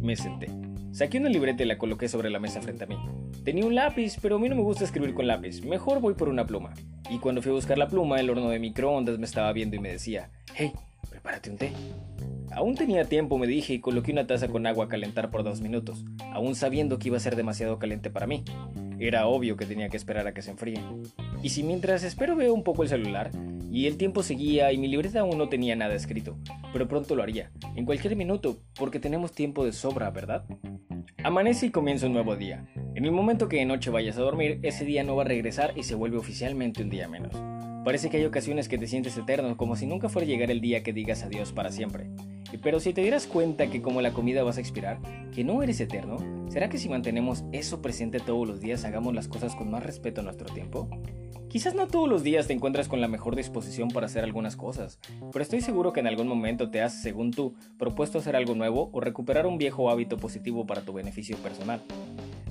Me senté. Saqué una libreta y la coloqué sobre la mesa frente a mí. Tenía un lápiz, pero a mí no me gusta escribir con lápiz. Mejor voy por una pluma. Y cuando fui a buscar la pluma, el horno de microondas me estaba viendo y me decía, hey, prepárate un té. Aún tenía tiempo, me dije, y coloqué una taza con agua a calentar por dos minutos, aún sabiendo que iba a ser demasiado caliente para mí. Era obvio que tenía que esperar a que se enfríe. Y si mientras espero veo un poco el celular, y el tiempo seguía y mi libreta aún no tenía nada escrito, pero pronto lo haría, en cualquier minuto, porque tenemos tiempo de sobra, ¿verdad? Amanece y comienza un nuevo día. En el momento que de noche vayas a dormir, ese día no va a regresar y se vuelve oficialmente un día menos. Parece que hay ocasiones que te sientes eterno, como si nunca fuera a llegar el día que digas adiós para siempre. Pero si te dieras cuenta que como la comida vas a expirar, que no eres eterno, ¿será que si mantenemos eso presente todos los días hagamos las cosas con más respeto a nuestro tiempo? Quizás no todos los días te encuentras con la mejor disposición para hacer algunas cosas, pero estoy seguro que en algún momento te has, según tú, propuesto hacer algo nuevo o recuperar un viejo hábito positivo para tu beneficio personal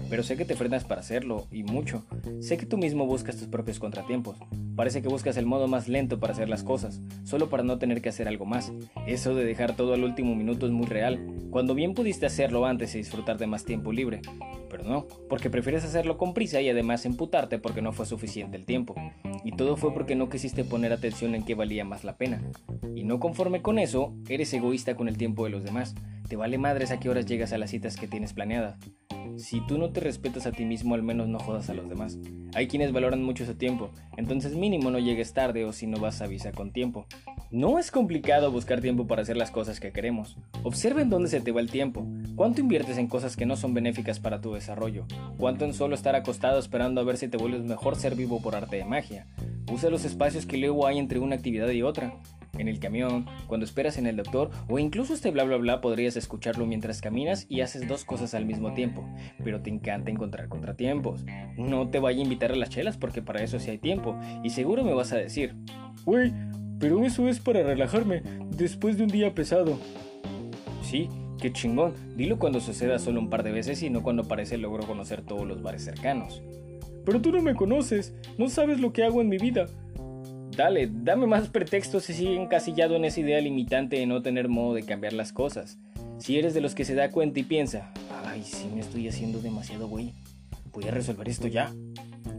pero sé que te frenas para hacerlo, y mucho. Sé que tú mismo buscas tus propios contratiempos. Parece que buscas el modo más lento para hacer las cosas, solo para no tener que hacer algo más. Eso de dejar todo al último minuto es muy real, cuando bien pudiste hacerlo antes y disfrutar de más tiempo libre. Pero no, porque prefieres hacerlo con prisa y además emputarte porque no fue suficiente el tiempo. Y todo fue porque no quisiste poner atención en qué valía más la pena. Y no conforme con eso, eres egoísta con el tiempo de los demás. Te vale madres a qué horas llegas a las citas que tienes planeadas. Si tú no te respetas a ti mismo, al menos no jodas a los demás. Hay quienes valoran mucho ese tiempo, entonces mínimo no llegues tarde o si no vas avisa con tiempo. No es complicado buscar tiempo para hacer las cosas que queremos. Observa en dónde se te va el tiempo. ¿Cuánto inviertes en cosas que no son benéficas para tu desarrollo? ¿Cuánto en solo estar acostado esperando a ver si te vuelves mejor ser vivo por arte de magia? Usa los espacios que luego hay entre una actividad y otra en el camión, cuando esperas en el doctor o incluso este bla bla bla podrías escucharlo mientras caminas y haces dos cosas al mismo tiempo, pero te encanta encontrar contratiempos. No te vaya a invitar a las chelas porque para eso sí hay tiempo y seguro me vas a decir, Güey, pero eso es para relajarme después de un día pesado. Sí, qué chingón, dilo cuando suceda solo un par de veces y no cuando parece logro conocer todos los bares cercanos. Pero tú no me conoces, no sabes lo que hago en mi vida. Dale, dame más pretextos si sigue encasillado en esa idea limitante de no tener modo de cambiar las cosas. Si eres de los que se da cuenta y piensa, ay, si me estoy haciendo demasiado güey, voy a resolver esto ya.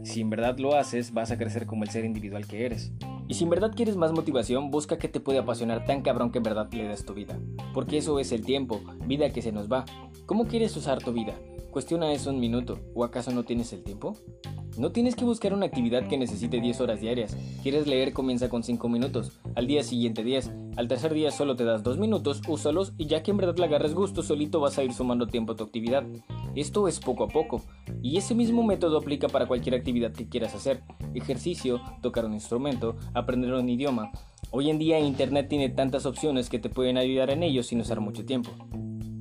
Si en verdad lo haces, vas a crecer como el ser individual que eres. Y si en verdad quieres más motivación, busca que te puede apasionar tan cabrón que en verdad le das tu vida. Porque eso es el tiempo, vida que se nos va. ¿Cómo quieres usar tu vida? Cuestiona eso un minuto. ¿O acaso no tienes el tiempo? No tienes que buscar una actividad que necesite 10 horas diarias. Quieres leer, comienza con 5 minutos. Al día siguiente 10. Al tercer día solo te das 2 minutos, úsalos y ya que en verdad le agarres gusto, solito vas a ir sumando tiempo a tu actividad. Esto es poco a poco. Y ese mismo método aplica para cualquier actividad que quieras hacer. Ejercicio, tocar un instrumento, aprender un idioma. Hoy en día Internet tiene tantas opciones que te pueden ayudar en ello sin usar mucho tiempo.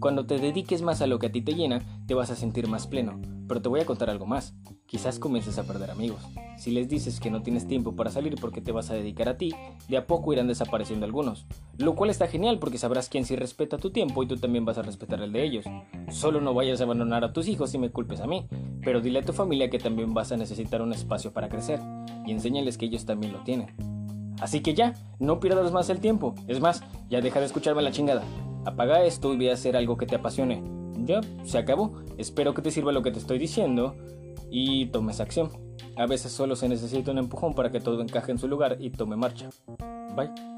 Cuando te dediques más a lo que a ti te llena, te vas a sentir más pleno. Pero te voy a contar algo más. Quizás comiences a perder amigos. Si les dices que no tienes tiempo para salir porque te vas a dedicar a ti, de a poco irán desapareciendo algunos. Lo cual está genial porque sabrás quién sí respeta tu tiempo y tú también vas a respetar el de ellos. Solo no vayas a abandonar a tus hijos y me culpes a mí, pero dile a tu familia que también vas a necesitar un espacio para crecer y enséñales que ellos también lo tienen. Así que ya, no pierdas más el tiempo. Es más, ya deja de escucharme la chingada. Apaga esto y ve a hacer algo que te apasione. Ya, se acabó. Espero que te sirva lo que te estoy diciendo y tomes acción. A veces solo se necesita un empujón para que todo encaje en su lugar y tome marcha. Bye.